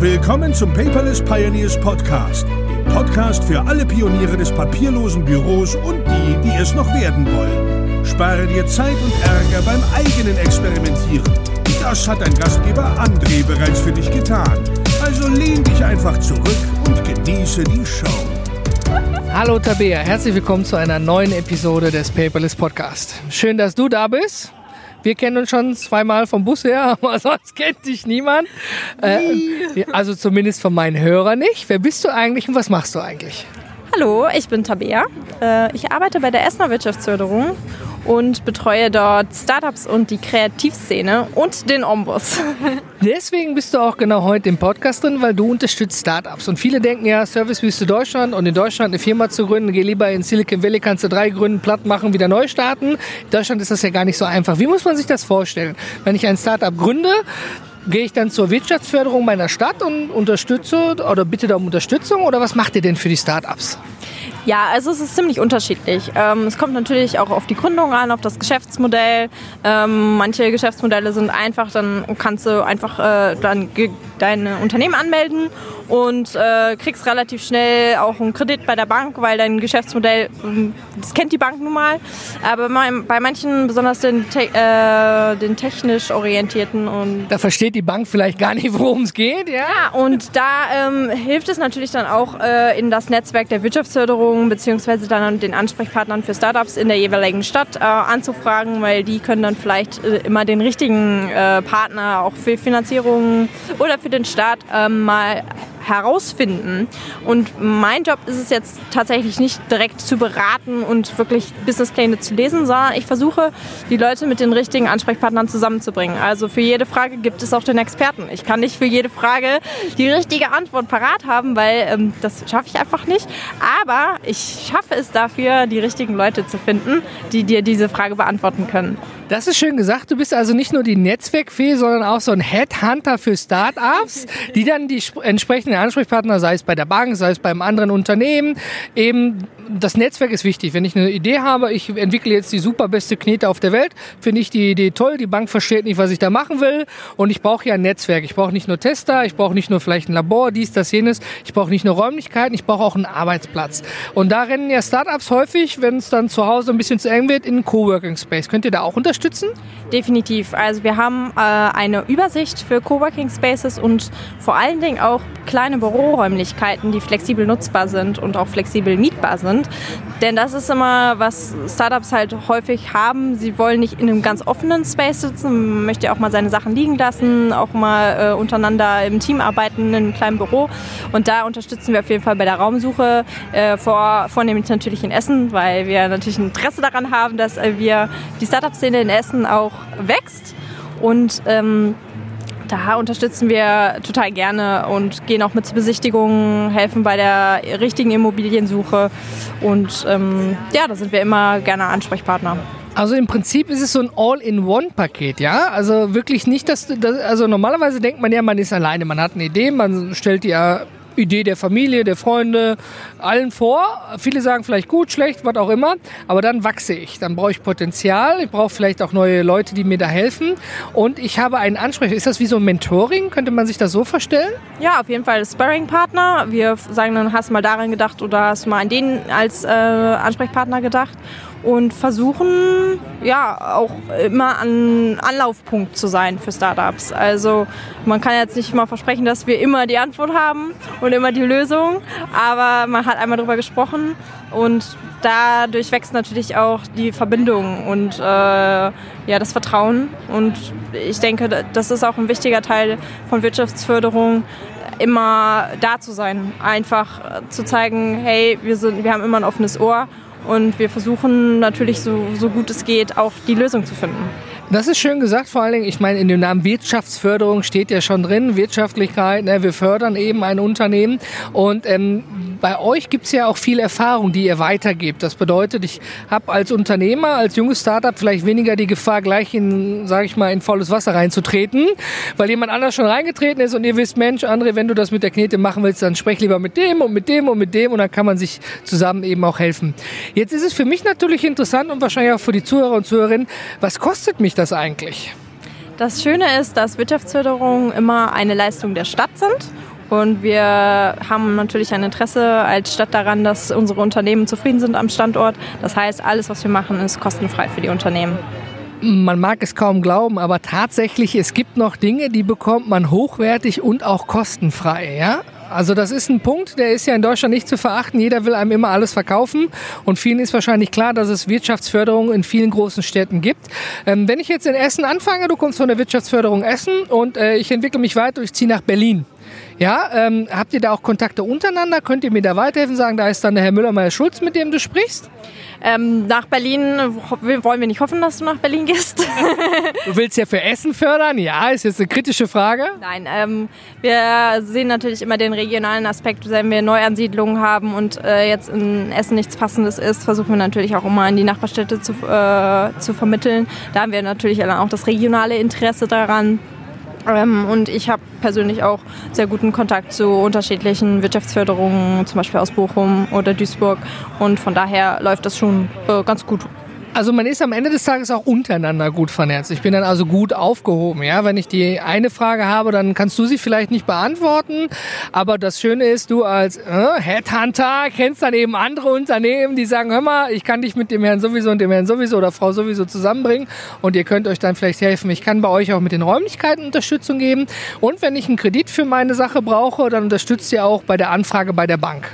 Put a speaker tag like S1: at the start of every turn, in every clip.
S1: Willkommen zum Paperless Pioneers Podcast, dem Podcast für alle Pioniere des papierlosen Büros und die, die es noch werden wollen. Spare dir Zeit und Ärger beim eigenen Experimentieren. Das hat dein Gastgeber André bereits für dich getan. Also lehn dich einfach zurück und genieße die Show.
S2: Hallo Tabea, herzlich willkommen zu einer neuen Episode des Paperless Podcast. Schön, dass du da bist. Wir kennen uns schon zweimal vom Bus her, aber sonst kennt dich niemand. Äh, also zumindest von meinen Hörern nicht. Wer bist du eigentlich und was machst du eigentlich?
S3: Hallo, ich bin Tabea. Äh, ich arbeite bei der Essener Wirtschaftsförderung und betreue dort Startups und die Kreativszene und den Ombus.
S2: Deswegen bist du auch genau heute im Podcast drin, weil du unterstützt Startups. Und viele denken ja, Servicewüste Deutschland und in Deutschland eine Firma zu gründen, geh lieber in Silicon Valley, kannst du drei gründen, platt machen, wieder neu starten. In Deutschland ist das ja gar nicht so einfach. Wie muss man sich das vorstellen? Wenn ich ein Startup gründe, gehe ich dann zur Wirtschaftsförderung meiner Stadt und unterstütze oder bitte da um Unterstützung oder was macht ihr denn für die Startups?
S3: Ja, also es ist ziemlich unterschiedlich. Ähm, es kommt natürlich auch auf die Gründung an, auf das Geschäftsmodell. Ähm, manche Geschäftsmodelle sind einfach, dann kannst du einfach äh, dann dein Unternehmen anmelden und äh, kriegst relativ schnell auch einen Kredit bei der Bank, weil dein Geschäftsmodell, ähm, das kennt die Bank nun mal. Aber bei manchen, besonders den, te äh, den technisch orientierten und...
S2: Da versteht die Bank vielleicht gar nicht, worum es geht, ja?
S3: Ja, und da ähm, hilft es natürlich dann auch äh, in das Netzwerk der Wirtschaftsförderung beziehungsweise dann den Ansprechpartnern für Startups in der jeweiligen Stadt äh, anzufragen, weil die können dann vielleicht äh, immer den richtigen äh, Partner auch für Finanzierung oder für den Staat ähm, mal herausfinden. Und mein Job ist es jetzt tatsächlich nicht direkt zu beraten und wirklich Businesspläne zu lesen, sondern ich versuche, die Leute mit den richtigen Ansprechpartnern zusammenzubringen. Also für jede Frage gibt es auch den Experten. Ich kann nicht für jede Frage die richtige Antwort parat haben, weil ähm, das schaffe ich einfach nicht. Aber ich schaffe es dafür, die richtigen Leute zu finden, die dir diese Frage beantworten können.
S2: Das ist schön gesagt. Du bist also nicht nur die Netzwerkfee, sondern auch so ein Headhunter für Startups, die dann die entsprechenden Ansprechpartner, sei es bei der Bank, sei es beim anderen Unternehmen, eben das Netzwerk ist wichtig. Wenn ich eine Idee habe, ich entwickle jetzt die super beste Knete auf der Welt, finde ich die Idee toll, die Bank versteht nicht, was ich da machen will und ich brauche ja ein Netzwerk. Ich brauche nicht nur Tester, ich brauche nicht nur vielleicht ein Labor, dies, das, jenes. Ich brauche nicht nur Räumlichkeiten, ich brauche auch einen Arbeitsplatz. Und da rennen ja Startups häufig, wenn es dann zu Hause ein bisschen zu eng wird, in einen Coworking Space. Könnt ihr da auch unterstützen?
S3: Definitiv. Also wir haben äh, eine Übersicht für Coworking Spaces und vor allen Dingen auch kleine Büroräumlichkeiten, die flexibel nutzbar sind und auch flexibel mietbar sind. Denn das ist immer, was Startups halt häufig haben. Sie wollen nicht in einem ganz offenen Space sitzen, man möchte auch mal seine Sachen liegen lassen, auch mal äh, untereinander im Team arbeiten, in einem kleinen Büro. Und da unterstützen wir auf jeden Fall bei der Raumsuche, äh, vor, vornehmlich natürlich in Essen, weil wir natürlich ein Interesse daran haben, dass äh, wir die Startup-Szene in Essen auch wächst. Und ähm, da unterstützen wir total gerne und gehen auch mit zur Besichtigung, helfen bei der richtigen Immobiliensuche. Und ähm, ja, da sind wir immer gerne Ansprechpartner.
S2: Also im Prinzip ist es so ein All-in-One-Paket, ja? Also wirklich nicht, dass, dass, also normalerweise denkt man ja, man ist alleine, man hat eine Idee, man stellt die ja Idee der Familie, der Freunde, allen vor. Viele sagen vielleicht gut, schlecht, was auch immer. Aber dann wachse ich. Dann brauche ich Potenzial. Ich brauche vielleicht auch neue Leute, die mir da helfen. Und ich habe einen Ansprechpartner. Ist das wie so ein Mentoring? Könnte man sich das so vorstellen?
S3: Ja, auf jeden Fall Sparring-Partner. Wir sagen dann, hast du mal daran gedacht oder hast du mal an den als äh, Ansprechpartner gedacht und versuchen ja auch immer ein Anlaufpunkt zu sein für Startups. Also man kann jetzt nicht mal versprechen, dass wir immer die Antwort haben und immer die Lösung, aber man hat einmal darüber gesprochen und dadurch wächst natürlich auch die Verbindung und äh, ja, das Vertrauen. Und ich denke, das ist auch ein wichtiger Teil von Wirtschaftsförderung, immer da zu sein. Einfach zu zeigen, hey, wir, sind, wir haben immer ein offenes Ohr und wir versuchen natürlich so, so gut es geht auch die Lösung zu finden.
S2: Das ist schön gesagt, vor allen Dingen, ich meine, in dem Namen Wirtschaftsförderung steht ja schon drin, Wirtschaftlichkeit, ne, wir fördern eben ein Unternehmen und ähm, bei euch gibt es ja auch viel Erfahrung, die ihr weitergebt. Das bedeutet, ich habe als Unternehmer, als junges Startup vielleicht weniger die Gefahr, gleich in, sage ich mal, in volles Wasser reinzutreten, weil jemand anders schon reingetreten ist und ihr wisst, Mensch, André, wenn du das mit der Knete machen willst, dann sprech lieber mit dem und mit dem und mit dem und dann kann man sich zusammen eben auch helfen. Jetzt ist es für mich natürlich interessant und wahrscheinlich auch für die Zuhörer und Zuhörerinnen, was kostet mich das eigentlich?
S3: Das Schöne ist, dass Wirtschaftsförderungen immer eine Leistung der Stadt sind Und wir haben natürlich ein Interesse als Stadt daran, dass unsere Unternehmen zufrieden sind am Standort. Das heißt, alles, was wir machen, ist kostenfrei für die Unternehmen.
S2: Man mag es kaum glauben, aber tatsächlich, es gibt noch Dinge, die bekommt man hochwertig und auch kostenfrei. Ja? Also das ist ein Punkt, der ist ja in Deutschland nicht zu verachten. Jeder will einem immer alles verkaufen und vielen ist wahrscheinlich klar, dass es Wirtschaftsförderung in vielen großen Städten gibt. Ähm, wenn ich jetzt in Essen anfange, du kommst von der Wirtschaftsförderung Essen und äh, ich entwickle mich weiter, ich ziehe nach Berlin. Ja, ähm, habt ihr da auch Kontakte untereinander? Könnt ihr mir da weiterhelfen? Sagen, da ist dann der Herr Müller-Meyer-Schulz, mit dem du sprichst?
S3: Ähm, nach Berlin wollen wir nicht hoffen, dass du nach Berlin gehst.
S2: du willst ja für Essen fördern? Ja, ist jetzt eine kritische Frage.
S3: Nein, ähm, wir sehen natürlich immer den regionalen Aspekt, wenn wir Neuansiedlungen haben und äh, jetzt in Essen nichts Passendes ist, versuchen wir natürlich auch immer in die Nachbarstädte zu, äh, zu vermitteln. Da haben wir natürlich auch das regionale Interesse daran. Ähm, und ich habe persönlich auch sehr guten Kontakt zu unterschiedlichen Wirtschaftsförderungen, zum Beispiel aus Bochum oder Duisburg. Und von daher läuft das schon äh, ganz gut.
S2: Also man ist am Ende des Tages auch untereinander gut vernetzt. Ich bin dann also gut aufgehoben. Ja, wenn ich die eine Frage habe, dann kannst du sie vielleicht nicht beantworten. Aber das Schöne ist, du als äh, Headhunter kennst dann eben andere Unternehmen, die sagen, hör mal, ich kann dich mit dem Herrn sowieso und dem Herrn sowieso oder Frau sowieso zusammenbringen und ihr könnt euch dann vielleicht helfen. Ich kann bei euch auch mit den Räumlichkeiten Unterstützung geben. Und wenn ich einen Kredit für meine Sache brauche, dann unterstützt ihr auch bei der Anfrage bei der Bank.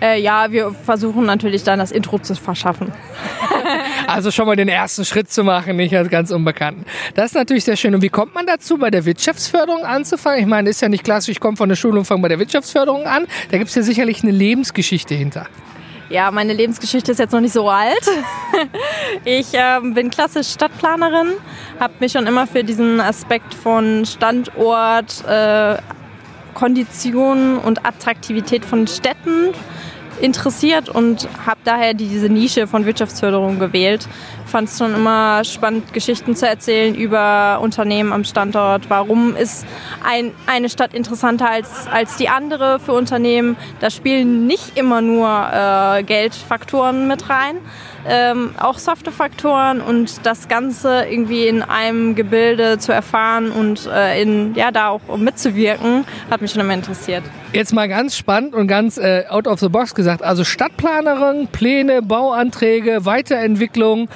S3: Äh, ja, wir versuchen natürlich dann das Intro zu verschaffen.
S2: also schon mal den ersten Schritt zu machen, nicht als ganz Unbekannten. Das ist natürlich sehr schön. Und wie kommt man dazu, bei der Wirtschaftsförderung anzufangen? Ich meine, ist ja nicht klassisch, ich komme von der Schule und fange bei der Wirtschaftsförderung an. Da gibt es ja sicherlich eine Lebensgeschichte hinter.
S3: Ja, meine Lebensgeschichte ist jetzt noch nicht so alt. Ich äh, bin klassisch Stadtplanerin, habe mich schon immer für diesen Aspekt von Standort, äh, Konditionen und Attraktivität von Städten interessiert und habe daher diese Nische von Wirtschaftsförderung gewählt. Fand es schon immer spannend, Geschichten zu erzählen über Unternehmen am Standort. Warum ist ein, eine Stadt interessanter als, als die andere für Unternehmen? Da spielen nicht immer nur äh, Geldfaktoren mit rein, ähm, auch softe Faktoren und das Ganze irgendwie in einem Gebilde zu erfahren und äh, in, ja, da auch mitzuwirken, hat mich schon immer interessiert.
S2: Jetzt mal ganz spannend und ganz äh, out of the box gesagt. Also Stadtplanerin, Pläne, Bauanträge, Weiterentwicklung,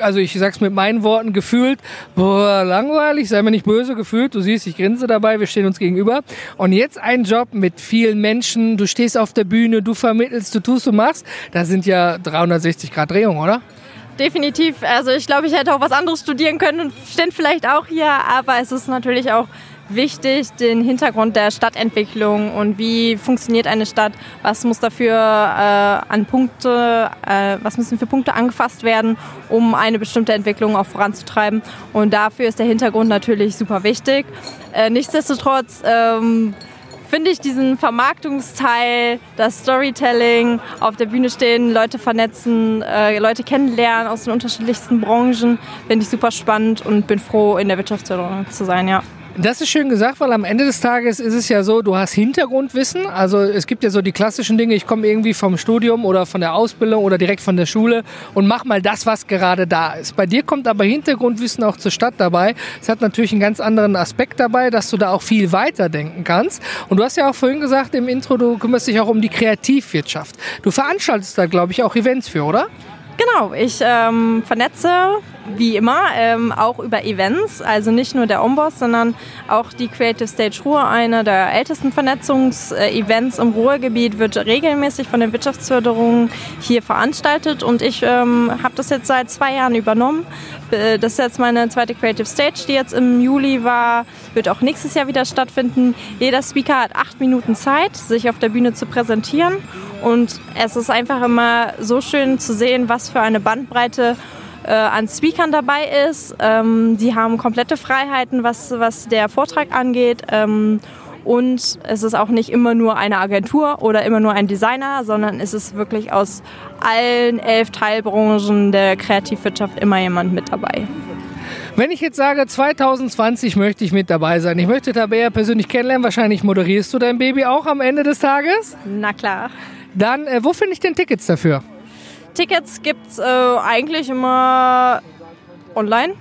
S2: also ich sag's mit meinen Worten, gefühlt, boah, langweilig, sei mir nicht böse, gefühlt, du siehst, ich grinse dabei, wir stehen uns gegenüber. Und jetzt ein Job mit vielen Menschen, du stehst auf der Bühne, du vermittelst, du tust, du machst. Da sind ja 360 Grad Drehung, oder?
S3: definitiv. Also ich glaube, ich hätte auch was anderes studieren können und stände vielleicht auch hier, aber es ist natürlich auch wichtig, den Hintergrund der Stadtentwicklung und wie funktioniert eine Stadt, was muss dafür äh, an Punkte, äh, was müssen für Punkte angefasst werden, um eine bestimmte Entwicklung auch voranzutreiben. Und dafür ist der Hintergrund natürlich super wichtig. Äh, nichtsdestotrotz ähm, finde ich diesen Vermarktungsteil, das Storytelling, auf der Bühne stehen, Leute vernetzen, äh, Leute kennenlernen aus den unterschiedlichsten Branchen, finde ich super spannend und bin froh, in der Wirtschaftsförderung zu sein, ja.
S2: Das ist schön gesagt, weil am Ende des Tages ist es ja so, du hast Hintergrundwissen. Also es gibt ja so die klassischen Dinge, ich komme irgendwie vom Studium oder von der Ausbildung oder direkt von der Schule und mach mal das, was gerade da ist. Bei dir kommt aber Hintergrundwissen auch zur Stadt dabei. Es hat natürlich einen ganz anderen Aspekt dabei, dass du da auch viel weiter denken kannst. Und du hast ja auch vorhin gesagt im Intro, du kümmerst dich auch um die Kreativwirtschaft. Du veranstaltest da, glaube ich, auch Events für, oder?
S3: Genau, ich ähm, vernetze wie immer ähm, auch über Events, also nicht nur der Omboss, sondern auch die Creative Stage Ruhr, einer der ältesten Vernetzungsevents im Ruhrgebiet, wird regelmäßig von den Wirtschaftsförderungen hier veranstaltet und ich ähm, habe das jetzt seit zwei Jahren übernommen. Das ist jetzt meine zweite Creative Stage, die jetzt im Juli war, wird auch nächstes Jahr wieder stattfinden. Jeder Speaker hat acht Minuten Zeit, sich auf der Bühne zu präsentieren und es ist einfach immer so schön zu sehen, was für eine Bandbreite äh, an Speakern dabei ist. Ähm, die haben komplette Freiheiten, was, was der Vortrag angeht. Ähm, und es ist auch nicht immer nur eine Agentur oder immer nur ein Designer, sondern es ist wirklich aus allen elf Teilbranchen der Kreativwirtschaft immer jemand mit dabei.
S2: Wenn ich jetzt sage, 2020 möchte ich mit dabei sein, ich möchte Tabea persönlich kennenlernen, wahrscheinlich moderierst du dein Baby auch am Ende des Tages?
S3: Na klar.
S2: Dann, äh, wo finde ich denn Tickets dafür?
S3: Tickets gibt es äh, eigentlich immer online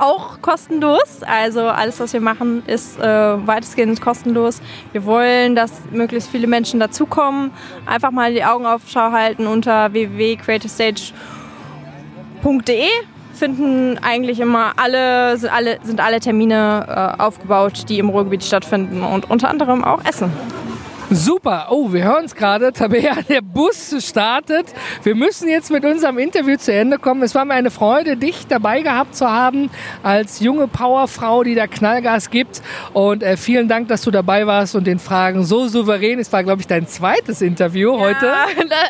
S3: auch kostenlos. Also alles, was wir machen, ist äh, weitestgehend kostenlos. Wir wollen, dass möglichst viele Menschen dazukommen. Einfach mal die Augen auf Schau halten unter www.creativestage.de finden eigentlich immer alle, sind alle, sind alle Termine äh, aufgebaut, die im Ruhrgebiet stattfinden und unter anderem auch Essen.
S2: Super. Oh, wir hören es gerade. Tabea, der Bus startet. Wir müssen jetzt mit unserem Interview zu Ende kommen. Es war mir eine Freude, dich dabei gehabt zu haben als junge Powerfrau, die da Knallgas gibt. Und äh, vielen Dank, dass du dabei warst und den Fragen so souverän. Es war, glaube ich, dein zweites Interview
S3: ja,
S2: heute.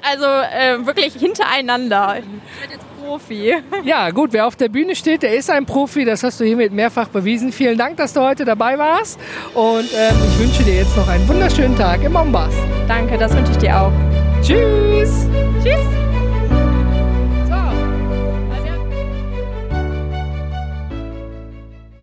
S3: Also äh, wirklich hintereinander. Profi.
S2: Ja, gut, wer auf der Bühne steht, der ist ein Profi. Das hast du hiermit mehrfach bewiesen. Vielen Dank, dass du heute dabei warst. Und ähm, ich wünsche dir jetzt noch einen wunderschönen Tag im Mombas.
S3: Danke, das wünsche ich dir auch.
S2: Tschüss.
S3: Tschüss.